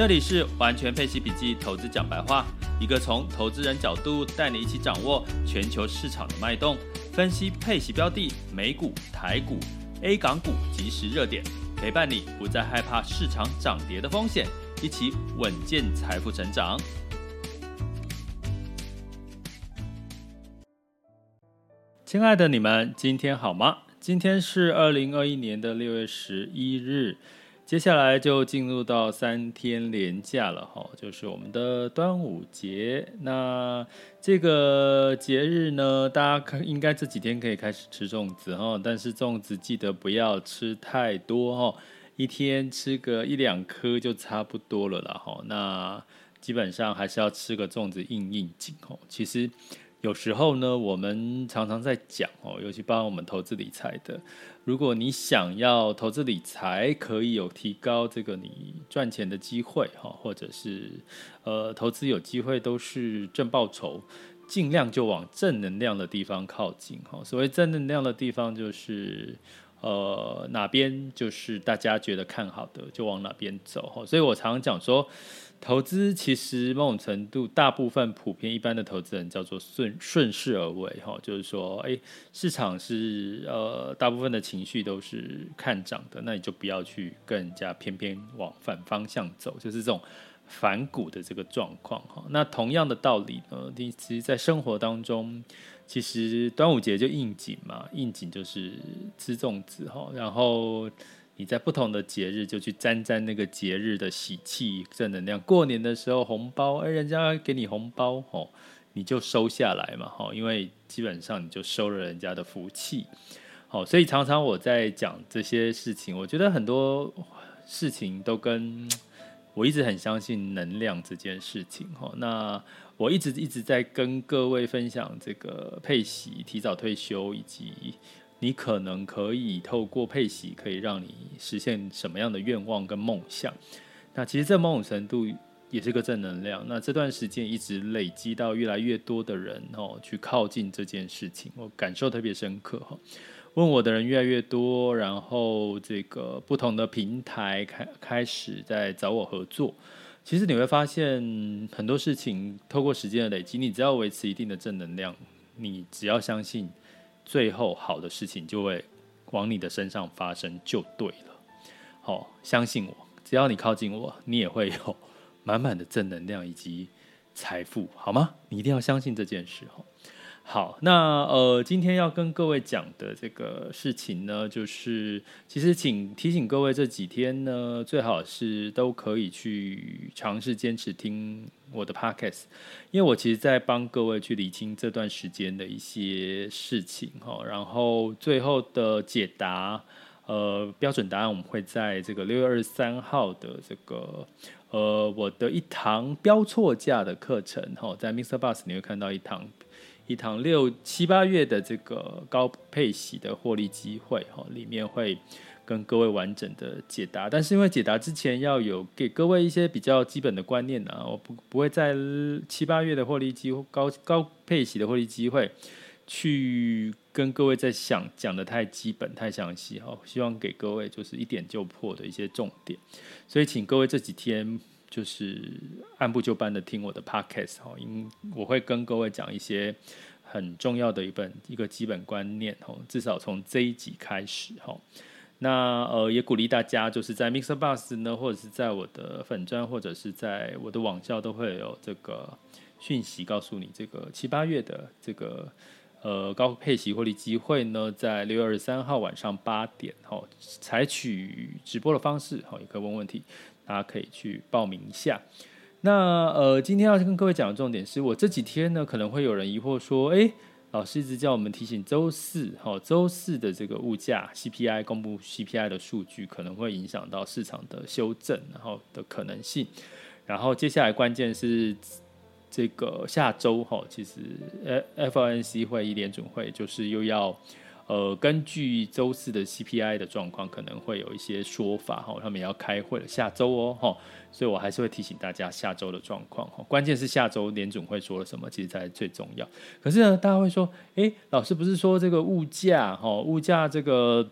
这里是完全配息笔记投资讲白话，一个从投资人角度带你一起掌握全球市场的脉动，分析配息标的、美股、台股、A 港股即时热点，陪伴你不再害怕市场涨跌的风险，一起稳健财富成长。亲爱的你们，今天好吗？今天是二零二一年的六月十一日。接下来就进入到三天连假了哈，就是我们的端午节。那这个节日呢，大家可应该这几天可以开始吃粽子哈，但是粽子记得不要吃太多哈，一天吃个一两颗就差不多了啦哈。那基本上还是要吃个粽子应应景哦。其实。有时候呢，我们常常在讲哦，尤其帮我们投资理财的，如果你想要投资理财可以有提高这个你赚钱的机会哈，或者是呃投资有机会都是正报酬，尽量就往正能量的地方靠近哈。所谓正能量的地方就是呃哪边就是大家觉得看好的就往哪边走。所以我常常讲说。投资其实某种程度，大部分普遍一般的投资人叫做顺顺势而为哈，就是说，哎，市场是呃大部分的情绪都是看涨的，那你就不要去跟人家偏偏往反方向走，就是这种反骨的这个状况哈。那同样的道理呢，你其实在生活当中，其实端午节就应景嘛，应景就是吃粽子哈，然后。你在不同的节日就去沾沾那个节日的喜气正能量。过年的时候红包，哎，人家给你红包，吼，你就收下来嘛，吼，因为基本上你就收了人家的福气，好，所以常常我在讲这些事情，我觉得很多事情都跟我一直很相信能量这件事情，吼，那我一直一直在跟各位分享这个配息、提早退休以及。你可能可以透过配息，可以让你实现什么样的愿望跟梦想？那其实这某种程度也是个正能量。那这段时间一直累积到越来越多的人哦，去靠近这件事情，我感受特别深刻哈。问我的人越来越多，然后这个不同的平台开开始在找我合作。其实你会发现很多事情透过时间的累积，你只要维持一定的正能量，你只要相信。最后，好的事情就会往你的身上发生，就对了。好，相信我，只要你靠近我，你也会有满满的正能量以及财富，好吗？你一定要相信这件事。哦好，那呃，今天要跟各位讲的这个事情呢，就是其实请提醒各位，这几天呢，最好是都可以去尝试坚持听我的 podcast，因为我其实在帮各位去理清这段时间的一些事情哈，然后最后的解答，呃，标准答案我们会在这个六月二十三号的这个呃我的一堂标错价的课程哈，在 Mr. Bus 你会看到一堂。一堂六七八月的这个高配息的获利机会哈，里面会跟各位完整的解答。但是因为解答之前要有给各位一些比较基本的观念呢，我不不会在七八月的获利机会高高配息的获利机会去跟各位在想讲的太基本太详细哈，希望给各位就是一点就破的一些重点。所以请各位这几天。就是按部就班的听我的 podcast 哈，因我会跟各位讲一些很重要的一本一个基本观念哦，至少从这一集开始哈。那呃也鼓励大家就是在 Mixer Bus 呢，或者是在我的粉专，或者是在我的网校都会有这个讯息告诉你，这个七八月的这个呃高配息获利机会呢，在六月二十三号晚上八点哦，采取直播的方式哦，也可以问问题。大家可以去报名一下。那呃，今天要跟各位讲的重点是我这几天呢，可能会有人疑惑说，诶，老师一直叫我们提醒周四，哈，周四的这个物价 CPI 公布 CPI 的数据可能会影响到市场的修正，然后的可能性。然后接下来关键是这个下周哈，其实呃 FOMC 会议联准会就是又要。呃，根据周四的 CPI 的状况，可能会有一些说法哈，他们也要开会了，下周哦哈，所以我还是会提醒大家下周的状况哈。关键是下周联总会说了什么，其实才是最重要。可是呢，大家会说，哎，老师不是说这个物价哈，物价这个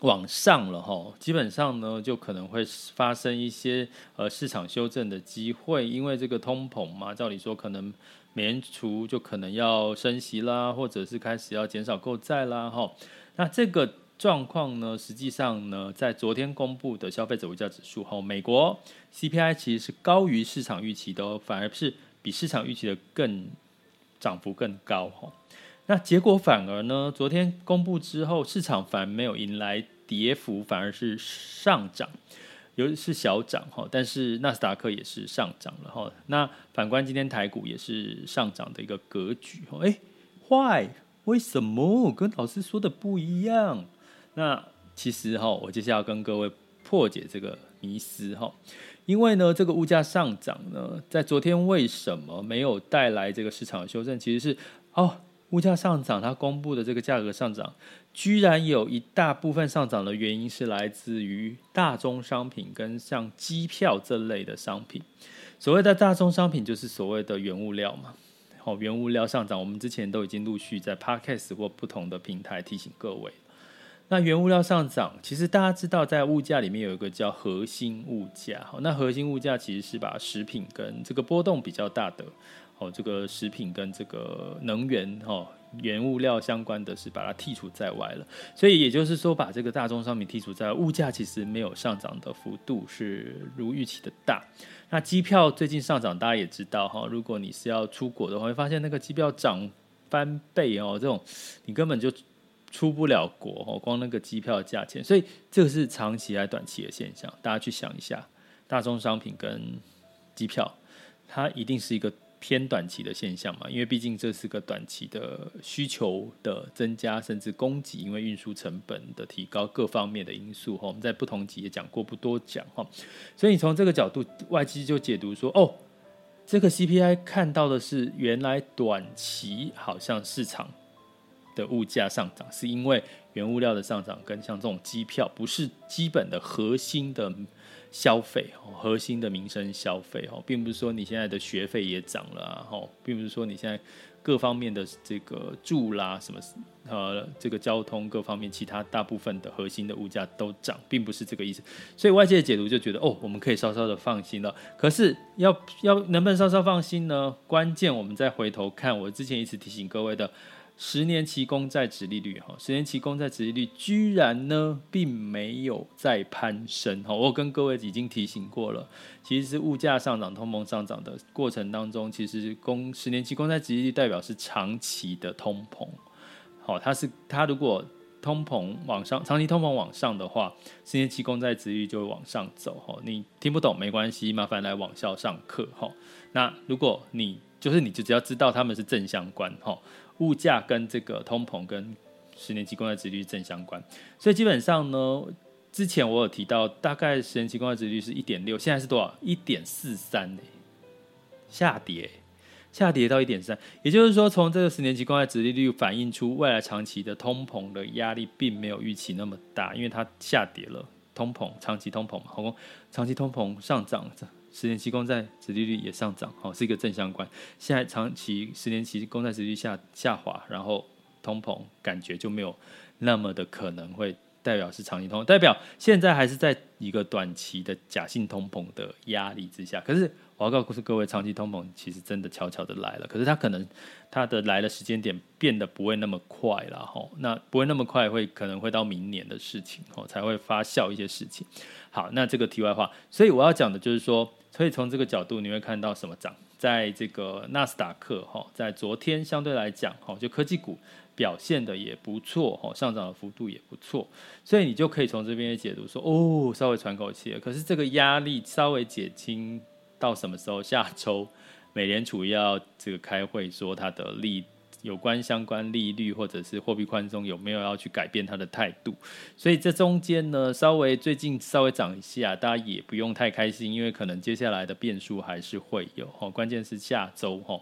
往上了哈，基本上呢就可能会发生一些呃市场修正的机会，因为这个通膨嘛，照理说可能。美联储就可能要升息啦，或者是开始要减少购债啦，哈。那这个状况呢，实际上呢，在昨天公布的消费者物价指数后，美国 CPI 其实是高于市场预期的，反而是比市场预期的更涨幅更高哈。那结果反而呢，昨天公布之后，市场反而没有迎来跌幅，反而是上涨。尤其是小涨哈，但是纳斯达克也是上涨了哈。那反观今天台股也是上涨的一个格局哈。哎，Why？为什么跟老师说的不一样？那其实哈，我接下来要跟各位破解这个迷思哈。因为呢，这个物价上涨呢，在昨天为什么没有带来这个市场的修正？其实是哦。物价上涨，它公布的这个价格上涨，居然有一大部分上涨的原因是来自于大宗商品跟像机票这类的商品。所谓的大宗商品就是所谓的原物料嘛。好，原物料上涨，我们之前都已经陆续在 Podcast 或不同的平台提醒各位。那原物料上涨，其实大家知道，在物价里面有一个叫核心物价。好，那核心物价其实是把食品跟这个波动比较大的。哦，这个食品跟这个能源哈原物料相关的是把它剔除在外了，所以也就是说，把这个大宗商品剔除在，物价其实没有上涨的幅度是如预期的大。那机票最近上涨，大家也知道哈，如果你是要出国的话，会发现那个机票涨翻倍哦，这种你根本就出不了国哦，光那个机票价钱，所以这个是长期还是短期的现象？大家去想一下，大宗商品跟机票，它一定是一个。偏短期的现象嘛，因为毕竟这是个短期的需求的增加，甚至供给，因为运输成本的提高，各方面的因素哈，我们在不同集也讲过，不多讲哈。所以你从这个角度，外资就解读说，哦，这个 CPI 看到的是原来短期好像市场的物价上涨，是因为原物料的上涨跟像这种机票不是基本的核心的。消费核心的民生消费哦，并不是说你现在的学费也涨了哈，并不是说你现在各方面的这个住啦什么呃这个交通各方面其他大部分的核心的物价都涨，并不是这个意思。所以外界的解读就觉得哦，我们可以稍稍的放心了。可是要要能不能稍稍放心呢？关键我们再回头看，我之前一直提醒各位的。十年期公债殖利率，哈，十年期公债殖利率居然呢，并没有在攀升，哈，我跟各位已经提醒过了，其实是物价上涨、通膨上涨的过程当中，其实公十年期公债殖利率代表是长期的通膨，好，它是它如果通膨往上，长期通膨往上的话，十年期公债殖利率就会往上走，哈，你听不懂没关系，麻烦来网校上课，哈，那如果你就是你就只要知道他们是正相关，哈。物价跟这个通膨跟十年期公债殖率正相关，所以基本上呢，之前我有提到，大概十年期公债殖率是一点六，现在是多少？一点四三？下跌，下跌到一点三，也就是说，从这个十年期公债殖利率反映出未来长期的通膨的压力，并没有预期那么大，因为它下跌了，通膨长期通膨嘛，好，长期通膨上涨。十年期公债殖利率也上涨，哦，是一个正相关。现在长期十年期公债殖利率下下滑，然后通膨感觉就没有那么的可能会代表是长期通膨，代表现在还是在一个短期的假性通膨的压力之下。可是我要告诉各位，长期通膨其实真的悄悄的来了，可是它可能它的来的时间点变得不会那么快了，哈，那不会那么快，会可能会到明年的事情，哦，才会发酵一些事情。好，那这个题外话，所以我要讲的就是说。所以从这个角度，你会看到什么涨？在这个纳斯达克哈，在昨天相对来讲哈，就科技股表现的也不错哈，上涨的幅度也不错，所以你就可以从这边解读说，哦，稍微喘口气了。可是这个压力稍微减轻到什么时候？下周美联储要这个开会说它的利有关相关利率或者是货币宽松有没有要去改变他的态度。所以这中间呢，稍微最近稍微涨一下，大家也不用太开心，因为可能接下来的变数还是会有。哦，关键是下周哈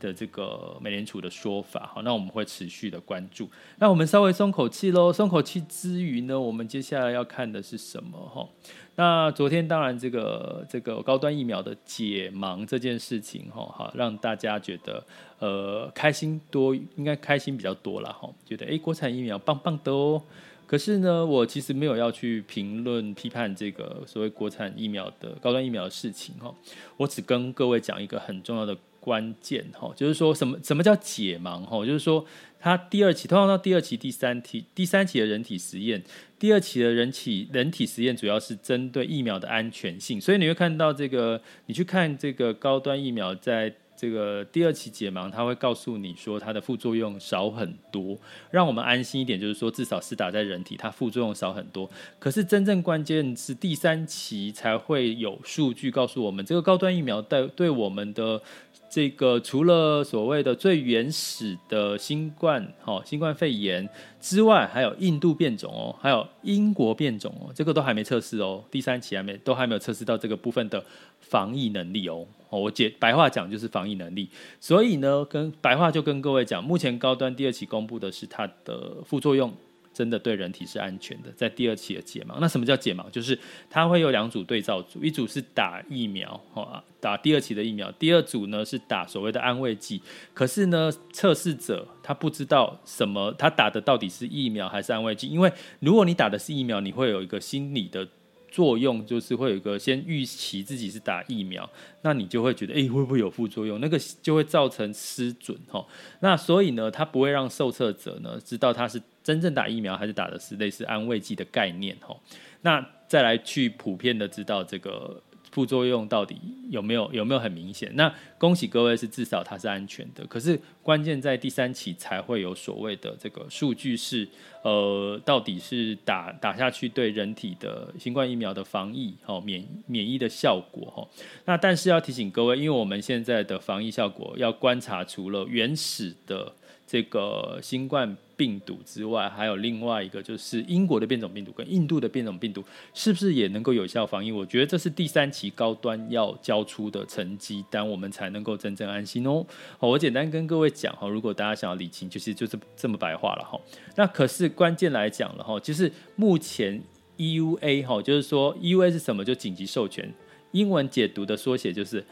的这个美联储的说法。好，那我们会持续的关注。那我们稍微松口气喽，松口气之余呢，我们接下来要看的是什么？哈。那昨天当然这个这个高端疫苗的解盲这件事情哈，哈让大家觉得呃开心多，应该开心比较多了哈，觉得诶国产疫苗棒棒的哦。可是呢，我其实没有要去评论批判这个所谓国产疫苗的高端疫苗的事情哈，我只跟各位讲一个很重要的关键哈，就是说什么什么叫解盲哈，就是说。它第二期，通常到第二期、第三期、第三期的人体实验，第二期的人体人体实验主要是针对疫苗的安全性，所以你会看到这个，你去看这个高端疫苗在这个第二期解盲，它会告诉你说它的副作用少很多，让我们安心一点，就是说至少是打在人体，它副作用少很多。可是真正关键是第三期才会有数据告诉我们，这个高端疫苗对对我们的。这个除了所谓的最原始的新冠，哦，新冠肺炎之外，还有印度变种哦，还有英国变种哦，这个都还没测试哦，第三期还没都还没有测试到这个部分的防疫能力哦。我解白话讲就是防疫能力，所以呢，跟白话就跟各位讲，目前高端第二期公布的是它的副作用。真的对人体是安全的，在第二期的解盲。那什么叫解盲？就是它会有两组对照组，一组是打疫苗，哈打第二期的疫苗；第二组呢是打所谓的安慰剂。可是呢，测试者他不知道什么，他打的到底是疫苗还是安慰剂？因为如果你打的是疫苗，你会有一个心理的。作用就是会有一个先预期自己是打疫苗，那你就会觉得，诶，会不会有副作用？那个就会造成失准哈。那所以呢，他不会让受测者呢知道他是真正打疫苗还是打的是类似安慰剂的概念哈。那再来去普遍的知道这个。副作用到底有没有有没有很明显？那恭喜各位是至少它是安全的。可是关键在第三期才会有所谓的这个数据是呃，到底是打打下去对人体的新冠疫苗的防疫哦免免疫的效果哈。那但是要提醒各位，因为我们现在的防疫效果要观察除了原始的。这个新冠病毒之外，还有另外一个，就是英国的变种病毒跟印度的变种病毒，是不是也能够有效防疫？我觉得这是第三期高端要交出的成绩单，我们才能够真正安心哦。好，我简单跟各位讲哈，如果大家想要理清，就是就是这么白话了哈。那可是关键来讲了哈，就是目前 EUA 哈，就是说 EUA 是什么？就紧急授权，英文解读的缩写就是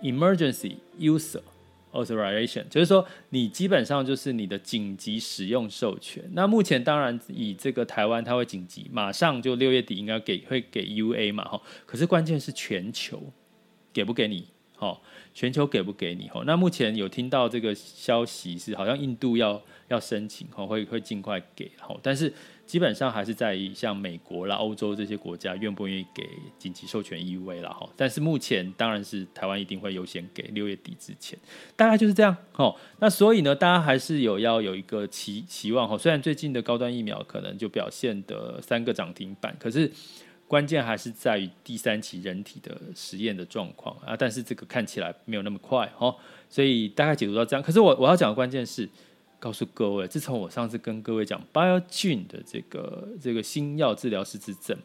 Emergency User。Authorization 就是说，你基本上就是你的紧急使用授权。那目前当然以这个台湾，它会紧急，马上就六月底应该给会给 UA 嘛，哈。可是关键是全球给不给你，哈？全球给不给你，哈？那目前有听到这个消息是，好像印度要要申请，哈，会会尽快给，哈。但是。基本上还是在于像美国啦、欧洲这些国家愿不愿意给紧急授权 EUA 啦哈，但是目前当然是台湾一定会优先给六月底之前，大概就是这样哈。那所以呢，大家还是有要有一个期期望哈。虽然最近的高端疫苗可能就表现的三个涨停板，可是关键还是在于第三期人体的实验的状况啊。但是这个看起来没有那么快哦，所以大概解读到这样。可是我我要讲的关键是。告诉各位，自从我上次跟各位讲 b i o g e n 的这个这个新药治疗失智症，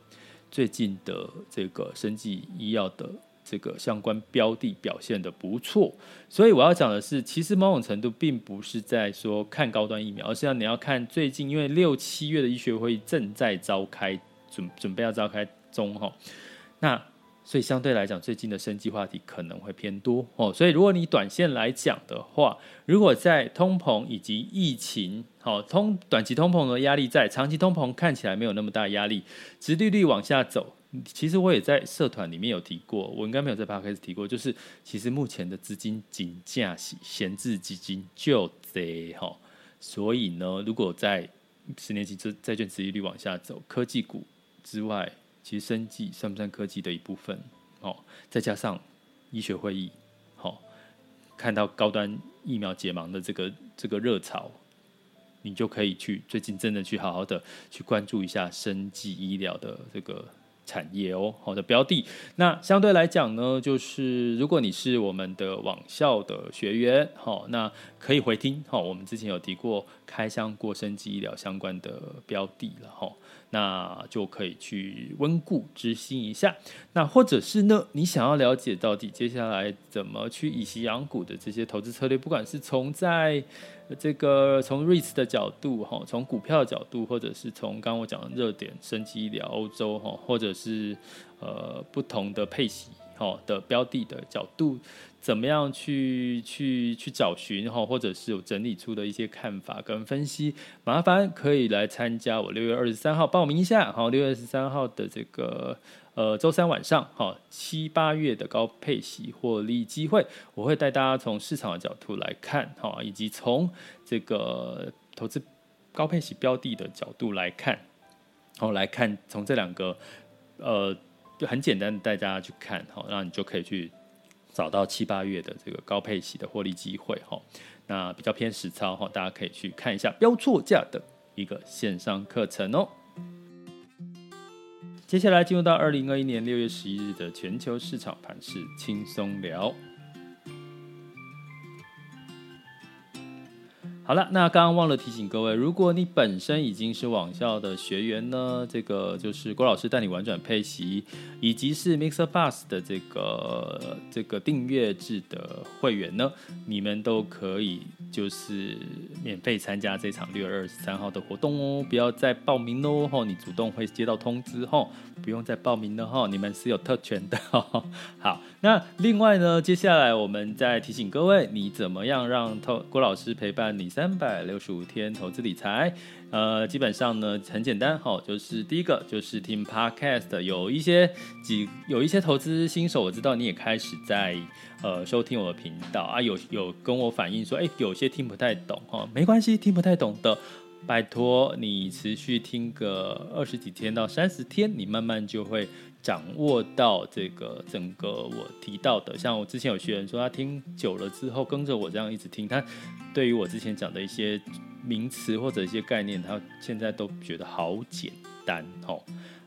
最近的这个生技医药的这个相关标的表现的不错，所以我要讲的是，其实某种程度并不是在说看高端疫苗，而是要你要看最近，因为六七月的医学会正在召开，准准备要召开中哈，那。所以相对来讲，最近的生技话题可能会偏多哦。所以如果你短线来讲的话，如果在通膨以及疫情，好通短期通膨的压力在，长期通膨看起来没有那么大压力，殖利率往下走。其实我也在社团里面有提过，我应该没有在 podcast 提过，就是其实目前的资金紧价闲置基金就贼哈。所以呢，如果在十年期债债券殖利率往下走，科技股之外。其实生计算不算科技的一部分？哦，再加上医学会议，好、哦，看到高端疫苗解盲的这个这个热潮，你就可以去最近真的去好好的去关注一下生计医疗的这个产业哦，好的标的。那相对来讲呢，就是如果你是我们的网校的学员，好，那可以回听，好，我们之前有提过开箱过生技医疗相关的标的了，哈，那就可以去温故知新一下。那或者是呢，你想要了解到底接下来怎么去以息养股的这些投资策略，不管是从在这个从 REITs 的角度哈，从股票的角度，或者是从刚刚我讲的热点升级医疗欧洲哈，或者是呃不同的配息哈的标的的角度，怎么样去去去找寻哈，或者是有整理出的一些看法跟分析，麻烦可以来参加我六月二十三号报名一下好，六月二十三号的这个。呃，周三晚上，哈，七八月的高配息获利机会，我会带大家从市场的角度来看，哈，以及从这个投资高配息标的的角度来看，然后来看从这两个，呃，很简单的带大家去看，哈，然后你就可以去找到七八月的这个高配息的获利机会，哈，那比较偏实操，哈，大家可以去看一下标错价的一个线上课程哦。接下来进入到二零二一年六月十一日的全球市场盘势轻松聊。好了，那刚刚忘了提醒各位，如果你本身已经是网校的学员呢，这个就是郭老师带你玩转配息，以及是 Mixer Bus 的这个这个订阅制的会员呢，你们都可以就是免费参加这场六月二十三号的活动哦，不要再报名喽吼，你主动会接到通知吼，不用再报名了吼，你们是有特权的。好，那另外呢，接下来我们再提醒各位，你怎么样让郭郭老师陪伴你三百六十五天投资理财，呃，基本上呢很简单，哈，就是第一个就是听 Podcast，有一些几有一些投资新手，我知道你也开始在呃收听我的频道啊，有有跟我反映说，哎，有些听不太懂，哈，没关系，听不太懂的，拜托你持续听个二十几天到三十天，你慢慢就会。掌握到这个整个我提到的，像我之前有学员说，他听久了之后，跟着我这样一直听，他对于我之前讲的一些名词或者一些概念，他现在都觉得好简单哦。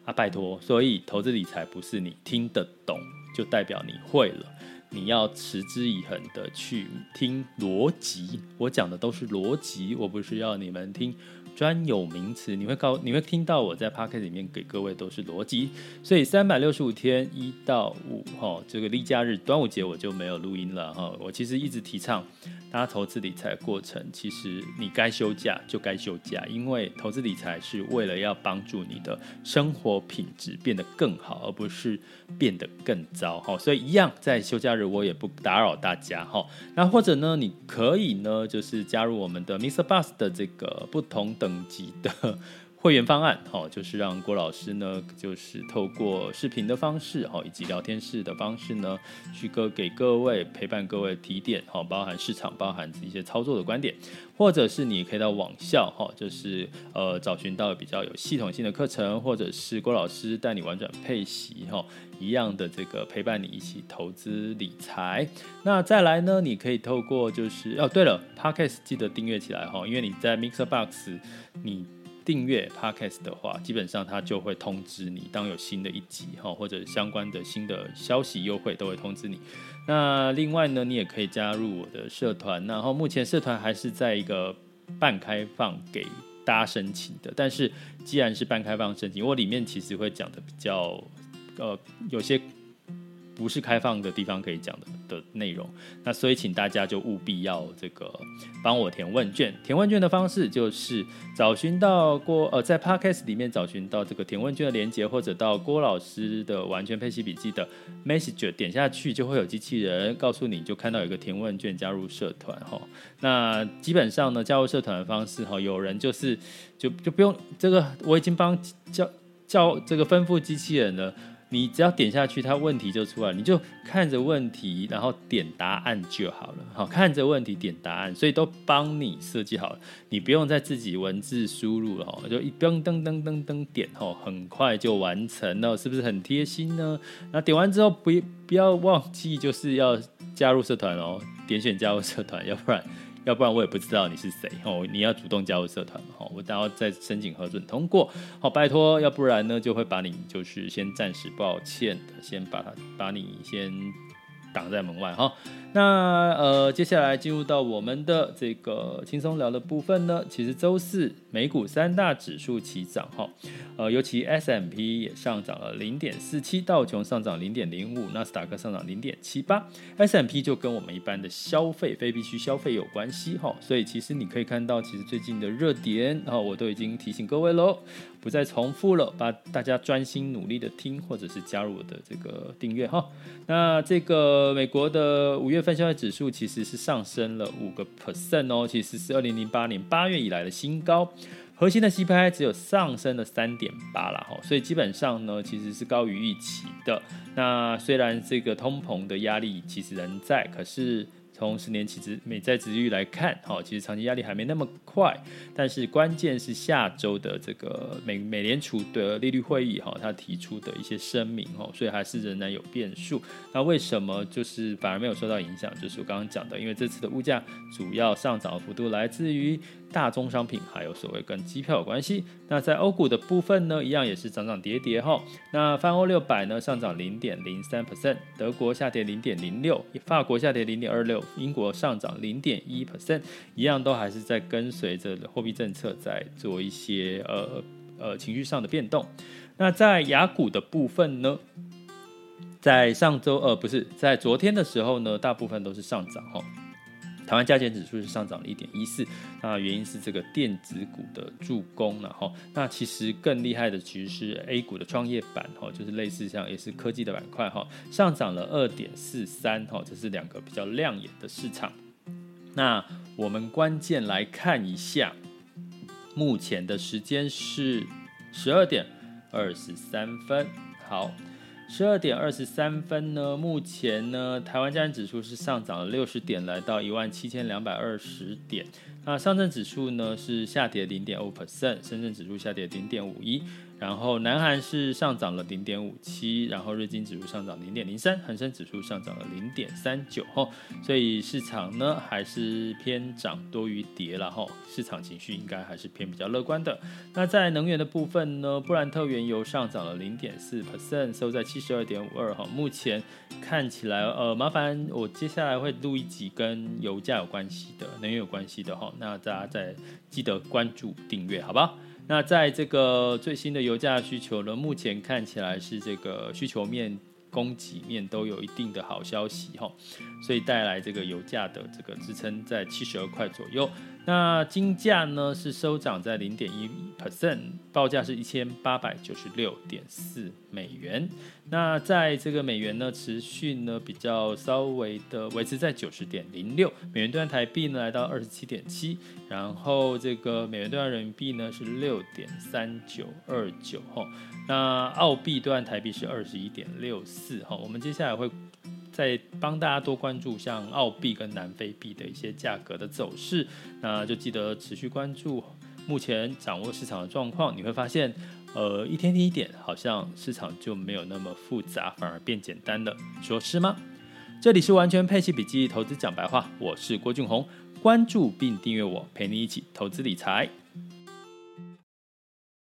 啊，拜托，所以投资理财不是你听得懂就代表你会了，你要持之以恒的去听逻辑，我讲的都是逻辑，我不是要你们听。专有名词，你会告，你会听到我在 Podcast 里面给各位都是逻辑，所以三百六十五天一到五哈，这个例假日端午节我就没有录音了哈。我其实一直提倡大家投资理财过程，其实你该休假就该休假，因为投资理财是为了要帮助你的生活品质变得更好，而不是变得更糟哈。所以一样在休假日我也不打扰大家哈。那或者呢，你可以呢就是加入我们的 Mr. Bus 的这个不同的。等级的会员方案，好，就是让郭老师呢，就是透过视频的方式，好，以及聊天室的方式呢，去个给各位陪伴各位提点，好，包含市场，包含一些操作的观点，或者是你可以到网校，哈，就是呃找寻到比较有系统性的课程，或者是郭老师带你玩转配息，哈，一样的这个陪伴你一起投资理财。那再来呢，你可以透过就是哦，对了，Podcast 记得订阅起来哈，因为你在 MixerBox 你。订阅 Podcast 的话，基本上它就会通知你，当有新的一集哈，或者相关的新的消息优惠都会通知你。那另外呢，你也可以加入我的社团，然后目前社团还是在一个半开放给大家申请的。但是既然是半开放申请，我里面其实会讲的比较呃有些。不是开放的地方可以讲的的内容，那所以请大家就务必要这个帮我填问卷。填问卷的方式就是找寻到郭呃在 Podcast 里面找寻到这个填问卷的连接，或者到郭老师的完全配息笔记的 Message 点下去，就会有机器人告诉你就看到有个填问卷，加入社团哈。那基本上呢，加入社团的方式哈，有人就是就就不用这个，我已经帮叫叫这个吩咐机器人了。你只要点下去，它问题就出来，你就看着问题，然后点答案就好了。好，看着问题点答案，所以都帮你设计好了，你不用再自己文字输入了，就一噔噔噔噔噔点，吼，很快就完成了，是不是很贴心呢？那点完之后，不不要忘记就是要加入社团哦，点选加入社团，要不然要不然我也不知道你是谁哦。你要主动加入社团哦，我然后再申请核准通过，好，拜托，要不然呢就会把你就是先暂时抱歉，先把它把你先挡在门外哈。那呃，接下来进入到我们的这个轻松聊的部分呢，其实周四美股三大指数齐涨哈，呃，尤其 S M P 也上涨了零点四七，道琼上涨零点零五，纳斯达克上涨零点七八，S M P 就跟我们一般的消费非必需消费有关系哈，所以其实你可以看到，其实最近的热点哈，我都已经提醒各位喽，不再重复了，把大家专心努力的听，或者是加入我的这个订阅哈。那这个美国的五月份消费指数其实是上升了五个 percent 哦，其实是二零零八年八月以来的新高。核心的 CPI 只有上升了三点八了哈，所以基本上呢，其实是高于预期的。那虽然这个通膨的压力其实仍在，可是。从十年期值美债殖利率来看，哈，其实长期压力还没那么快，但是关键是下周的这个美美联储的利率会议，哈，他提出的一些声明，哈，所以还是仍然有变数。那为什么就是反而没有受到影响？就是我刚刚讲的，因为这次的物价主要上涨幅度来自于。大宗商品还有所谓跟机票有关系。那在欧股的部分呢，一样也是涨涨跌跌哈。那泛欧六百呢上涨零点零三 percent，德国下跌零点零六，法国下跌零点二六，英国上涨零点一 percent，一样都还是在跟随着货币政策在做一些呃呃情绪上的变动。那在雅股的部分呢，在上周呃不是在昨天的时候呢，大部分都是上涨哈。台湾加权指数是上涨了一点一四，那原因是这个电子股的助攻，然后那其实更厉害的其实是 A 股的创业板哈，就是类似像也是科技的板块哈，上涨了二点四三哈，这是两个比较亮眼的市场。那我们关键来看一下，目前的时间是十二点二十三分，好。十二点二十三分呢，目前呢，台湾加权指数是上涨了六十点，来到一万七千两百二十点。那上证指数呢是下跌零点五 percent，深圳指数下跌零点五一。然后南韩是上涨了零点五七，然后日经指数上涨零点零三，恒生指数上涨了零点三九，吼，所以市场呢还是偏涨多于跌了，吼，市场情绪应该还是偏比较乐观的。那在能源的部分呢，布兰特原油上涨了零点四 percent，收在七十二点五二，哈，目前看起来，呃，麻烦我接下来会录一集跟油价有关系的，能源有关系的，哈，那大家再记得关注订阅，好不好？那在这个最新的油价需求呢，目前看起来是这个需求面、供给面都有一定的好消息哈，所以带来这个油价的这个支撑在七十二块左右。那金价呢是收涨在零点一 percent，报价是一千八百九十六点四美元。那在这个美元呢持续呢比较稍微的维持在九十点零六美元兑换台币呢来到二十七点七，然后这个美元兑换人民币呢是六点三九二九哈，那澳币兑换台币是二十一点六四哈，我们接下来会。再帮大家多关注像澳币跟南非币的一些价格的走势，那就记得持续关注。目前掌握市场的状况，你会发现，呃，一天天一点，好像市场就没有那么复杂，反而变简单了，说是吗？这里是完全配息笔记投资讲白话，我是郭俊宏，关注并订阅我，陪你一起投资理财。